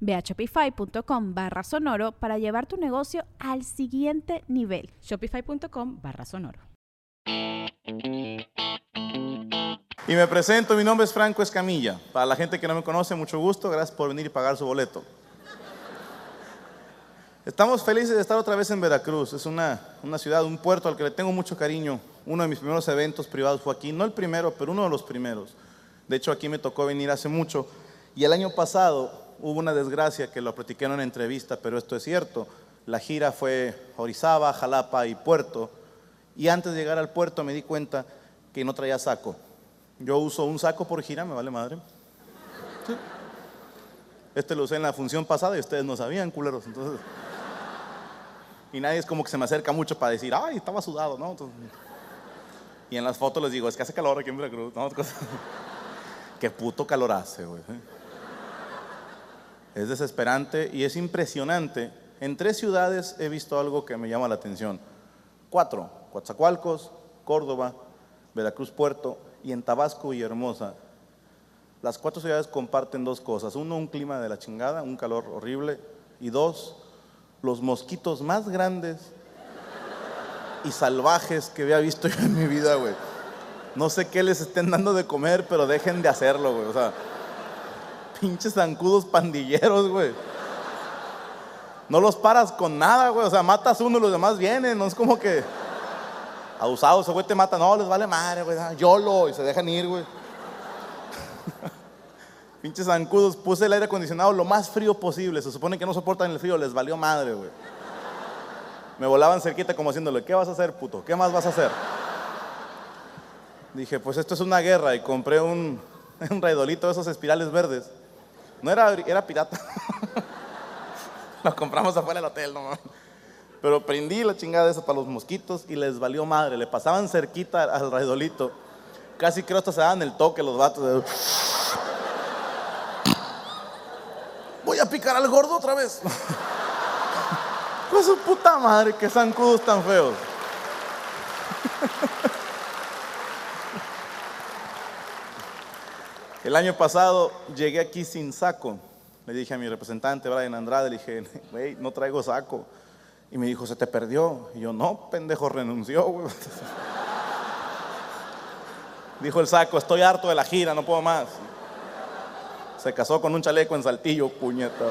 Ve a shopify.com barra sonoro para llevar tu negocio al siguiente nivel. Shopify.com barra sonoro. Y me presento, mi nombre es Franco Escamilla. Para la gente que no me conoce, mucho gusto, gracias por venir y pagar su boleto. Estamos felices de estar otra vez en Veracruz. Es una, una ciudad, un puerto al que le tengo mucho cariño. Uno de mis primeros eventos privados fue aquí, no el primero, pero uno de los primeros. De hecho, aquí me tocó venir hace mucho. Y el año pasado hubo una desgracia que lo platiqué en entrevista, pero esto es cierto. La gira fue Orizaba, Jalapa y Puerto. Y antes de llegar al puerto me di cuenta que no traía saco. Yo uso un saco por gira, me vale madre. Este lo usé en la función pasada y ustedes no sabían, culeros. Entonces, y nadie es como que se me acerca mucho para decir, ay, estaba sudado, ¿no? Entonces, y en las fotos les digo, es que hace calor aquí en Veracruz. ¿no? Qué puto calor hace, güey. Es desesperante y es impresionante. En tres ciudades he visto algo que me llama la atención. Cuatro, Coatzacoalcos, Córdoba, Veracruz Puerto y en Tabasco y Hermosa. Las cuatro ciudades comparten dos cosas. Uno, un clima de la chingada, un calor horrible. Y dos, los mosquitos más grandes y salvajes que había visto yo en mi vida, güey. No sé qué les estén dando de comer, pero dejen de hacerlo, güey. O sea, pinches zancudos pandilleros, güey. No los paras con nada, güey. O sea, matas uno y los demás vienen. No es como que abusados, ese güey te mata. No, les vale madre, güey. Yolo. Y se dejan ir, güey. pinches zancudos. Puse el aire acondicionado lo más frío posible. Se supone que no soportan el frío. Les valió madre, güey. Me volaban cerquita como haciéndole, ¿qué vas a hacer, puto? ¿Qué más vas a hacer? Dije, pues esto es una guerra. Y compré un, un raidolito de esos espirales verdes. No era, era pirata. Lo compramos afuera del hotel, no Pero prendí la chingada esa para los mosquitos y les valió madre. Le pasaban cerquita al raidolito. Casi creo hasta se daban el toque los vatos. Voy a picar al gordo otra vez. Con su puta madre, que zancudos tan feos. El año pasado llegué aquí sin saco. Le dije a mi representante, Brian Andrade, le dije, güey, no traigo saco. Y me dijo, ¿se te perdió? Y yo, no, pendejo, renunció, güey. Dijo el saco, estoy harto de la gira, no puedo más. Se casó con un chaleco en saltillo, puñeta.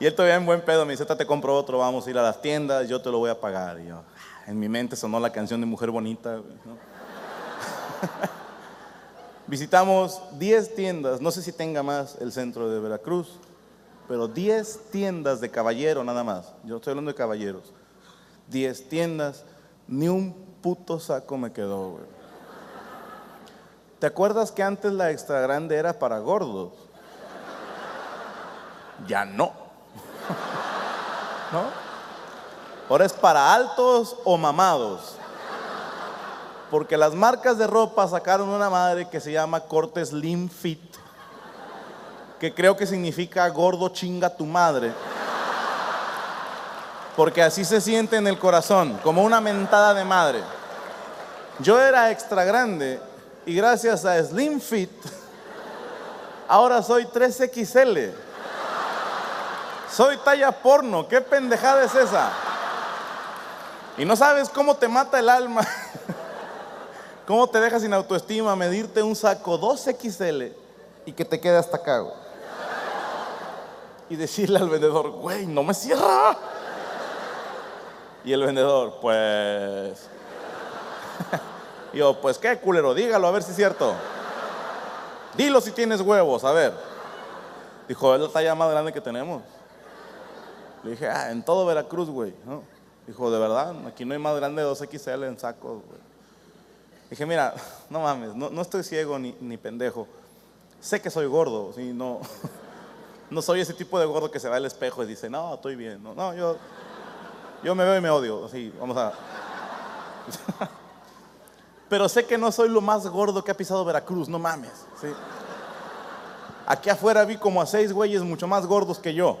y él todavía en buen pedo me dice, te compro otro, vamos a ir a las tiendas, yo te lo voy a pagar. Y yo, en mi mente sonó la canción de Mujer Bonita. ¿no? Visitamos 10 tiendas, no sé si tenga más el centro de Veracruz, pero 10 tiendas de caballero nada más. Yo estoy hablando de caballeros. 10 tiendas, ni un puto saco me quedó, güey. ¿Te acuerdas que antes la extra grande era para gordos? Ya no. ¿No? Ahora es para altos o mamados porque las marcas de ropa sacaron una madre que se llama corte Slim Fit, que creo que significa gordo chinga tu madre. Porque así se siente en el corazón, como una mentada de madre. Yo era extra grande y gracias a Slim Fit, ahora soy 3XL. Soy talla porno, ¿qué pendejada es esa? Y no sabes cómo te mata el alma ¿Cómo te dejas sin autoestima medirte un saco 2XL y que te quede hasta acá? Y decirle al vendedor, güey, no me cierra. Y el vendedor, pues... Yo, pues qué culero, dígalo, a ver si es cierto. Dilo si tienes huevos, a ver. Dijo, es la talla más grande que tenemos. Le dije, ah, en todo Veracruz, güey. Dijo, de verdad, aquí no hay más grande de 2XL en sacos, güey. Dije, mira, no mames, no, no estoy ciego ni, ni, pendejo. Sé que soy gordo, ¿sí? no, no soy ese tipo de gordo que se va al espejo y dice, no, estoy bien. No, no yo, yo me veo y me odio. Así, vamos a. Pero sé que no soy lo más gordo que ha pisado Veracruz, no mames. ¿sí? Aquí afuera vi como a seis güeyes mucho más gordos que yo.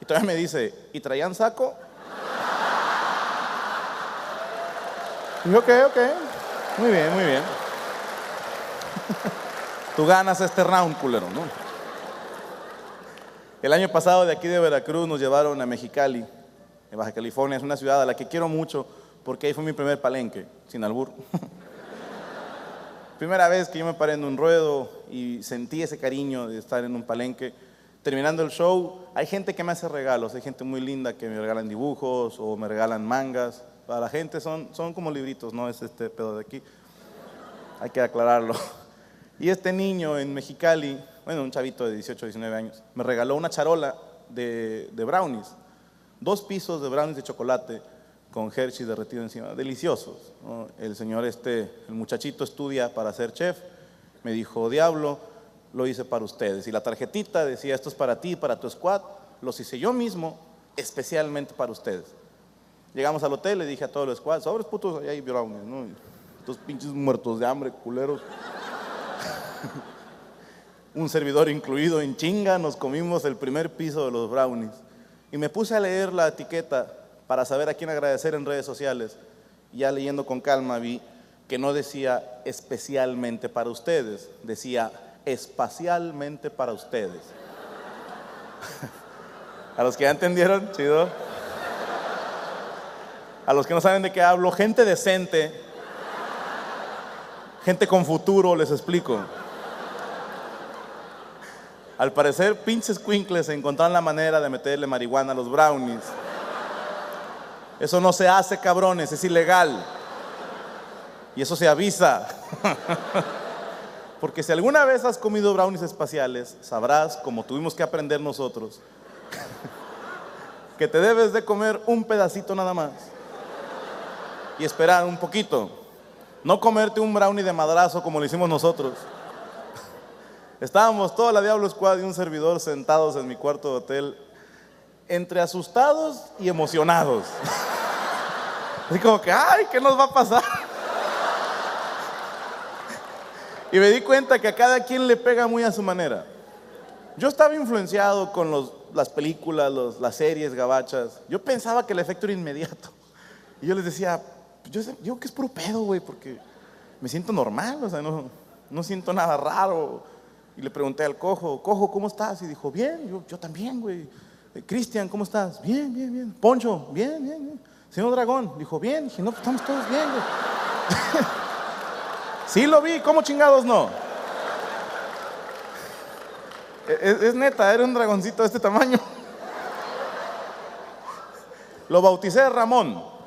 Y todavía me dice, ¿y traían saco? Y ok, ok. Muy bien, muy bien. Tú ganas este round, culero, ¿no? El año pasado de aquí de Veracruz nos llevaron a Mexicali, en Baja California. Es una ciudad a la que quiero mucho porque ahí fue mi primer palenque, sin albur. Primera vez que yo me paré en un ruedo y sentí ese cariño de estar en un palenque. Terminando el show, hay gente que me hace regalos, hay gente muy linda que me regalan dibujos o me regalan mangas. Para la gente son, son como libritos, no es este pedo de aquí. Hay que aclararlo. Y este niño en Mexicali, bueno, un chavito de 18, 19 años, me regaló una charola de, de brownies. Dos pisos de brownies de chocolate con Hershey derretido encima, deliciosos. ¿no? El señor este, el muchachito estudia para ser chef, me dijo, diablo, lo hice para ustedes. Y la tarjetita decía, esto es para ti, para tu squad, los hice yo mismo, especialmente para ustedes. Llegamos al hotel, le dije a todos los squads, sobres putos, allá hay brownies, ¿no? Estos pinches muertos de hambre, culeros. Un servidor incluido en chinga, nos comimos el primer piso de los brownies. Y me puse a leer la etiqueta para saber a quién agradecer en redes sociales. Ya leyendo con calma vi que no decía especialmente para ustedes, decía espacialmente para ustedes. a los que ya entendieron, chido. A los que no saben de qué hablo, gente decente, gente con futuro, les explico. Al parecer, pinches quinkles encontraron la manera de meterle marihuana a los brownies. Eso no se hace, cabrones, es ilegal. Y eso se avisa. Porque si alguna vez has comido brownies espaciales, sabrás, como tuvimos que aprender nosotros, que te debes de comer un pedacito nada más. Y esperar un poquito. No comerte un brownie de madrazo como lo hicimos nosotros. Estábamos toda la Diablo Squad y un servidor sentados en mi cuarto de hotel, entre asustados y emocionados. Así como que, ay, ¿qué nos va a pasar? Y me di cuenta que a cada quien le pega muy a su manera. Yo estaba influenciado con los, las películas, los, las series gabachas. Yo pensaba que el efecto era inmediato. Y yo les decía, yo, yo que es puro pedo, güey, porque me siento normal, o sea, no, no siento nada raro. Y le pregunté al cojo, cojo, ¿cómo estás? Y dijo, bien, yo, yo también, güey. Cristian, ¿cómo estás? Bien, bien, bien. Poncho, bien, bien, bien. Señor Dragón, dijo, bien. Dije, no, pues estamos todos bien, güey. sí lo vi, ¿cómo chingados no? Es, es, neta, era un dragoncito de este tamaño. Lo bauticé Ramón.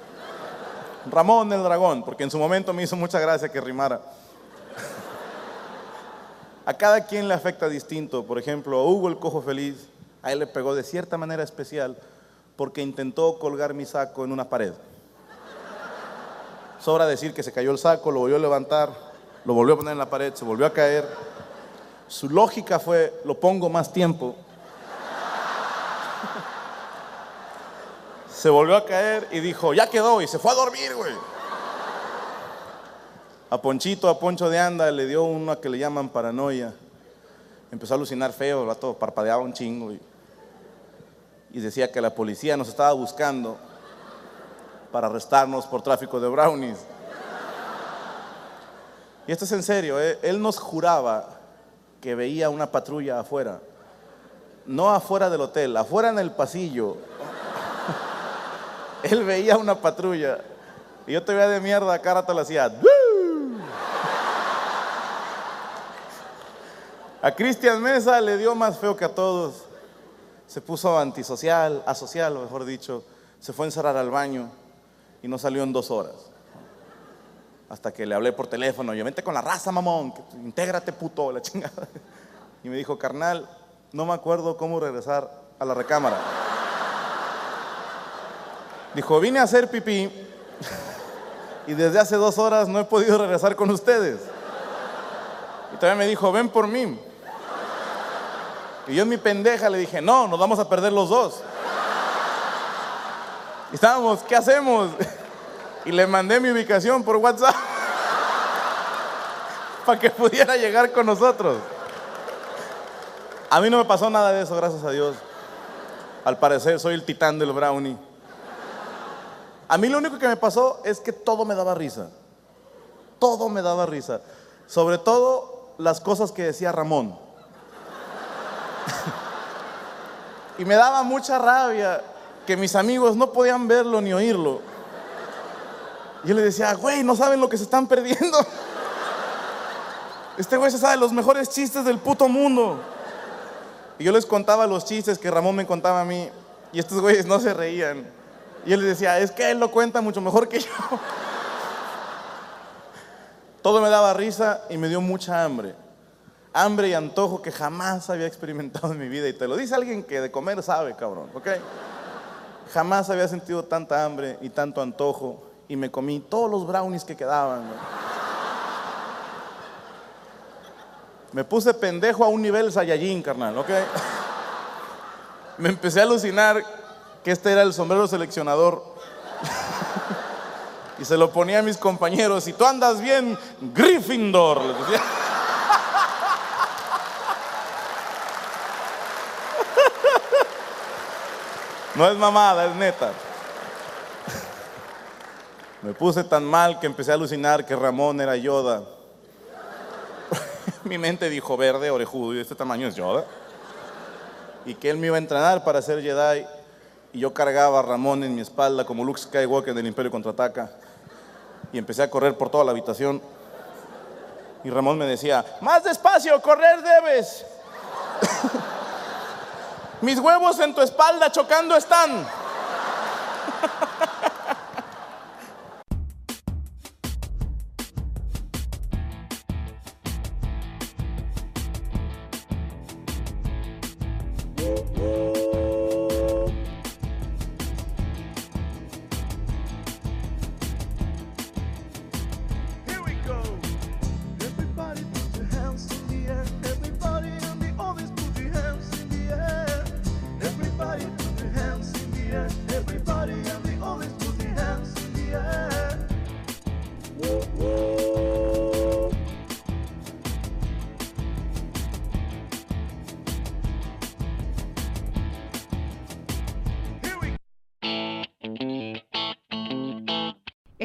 Ramón el dragón, porque en su momento me hizo mucha gracia que rimara. A cada quien le afecta distinto. Por ejemplo, a Hugo el cojo feliz, a él le pegó de cierta manera especial porque intentó colgar mi saco en una pared. Sobra decir que se cayó el saco, lo volvió a levantar, lo volvió a poner en la pared, se volvió a caer. Su lógica fue, lo pongo más tiempo. Se volvió a caer y dijo, ya quedó, y se fue a dormir, güey. A Ponchito, a Poncho de Anda, le dio una que le llaman paranoia. Empezó a alucinar feo, el rato parpadeaba un chingo. Y, y decía que la policía nos estaba buscando para arrestarnos por tráfico de brownies. Y esto es en serio, ¿eh? él nos juraba que veía una patrulla afuera. No afuera del hotel, afuera en el pasillo. Él veía una patrulla. Y yo te veía de mierda, cara te lo hacía. A Cristian Mesa le dio más feo que a todos. Se puso antisocial, asocial, mejor dicho. se fue a encerrar al baño y no salió en dos horas. Hasta que le hablé por teléfono, yo vente con la raza, mamón, que- intégrate puto, la chingada. Y me dijo, carnal, no me acuerdo cómo regresar a la recámara. Dijo, vine a hacer pipí y desde hace dos horas no he podido regresar con ustedes. Y también me dijo, ven por mí. Y yo en mi pendeja le dije, no, nos vamos a perder los dos. Y estábamos, ¿qué hacemos? Y le mandé mi ubicación por WhatsApp para que pudiera llegar con nosotros. A mí no me pasó nada de eso, gracias a Dios. Al parecer soy el titán del brownie. A mí lo único que me pasó es que todo me daba risa. Todo me daba risa. Sobre todo las cosas que decía Ramón. y me daba mucha rabia que mis amigos no podían verlo ni oírlo. Y yo le decía, güey, no saben lo que se están perdiendo. Este güey se sabe los mejores chistes del puto mundo. Y yo les contaba los chistes que Ramón me contaba a mí. Y estos güeyes no se reían. Y les decía, es que él lo cuenta mucho mejor que yo. Todo me daba risa y me dio mucha hambre. Hambre y antojo que jamás había experimentado en mi vida. Y te lo dice alguien que de comer sabe, cabrón, ¿ok? Jamás había sentido tanta hambre y tanto antojo. Y me comí todos los brownies que quedaban. Me puse pendejo a un nivel Saiyajin, carnal, ¿ok? Me empecé a alucinar que este era el sombrero seleccionador. y se lo ponía a mis compañeros. Y tú andas bien, Gryffindor. les decía. No es mamada, es neta. Me puse tan mal que empecé a alucinar que Ramón era Yoda. Mi mente dijo verde, orejudo, y de este tamaño es Yoda. Y que él me iba a entrenar para ser Jedi. Y yo cargaba a Ramón en mi espalda como Luke Skywalker del Imperio Contraataca. Y empecé a correr por toda la habitación. Y Ramón me decía, más despacio, correr debes. Mis huevos en tu espalda chocando están.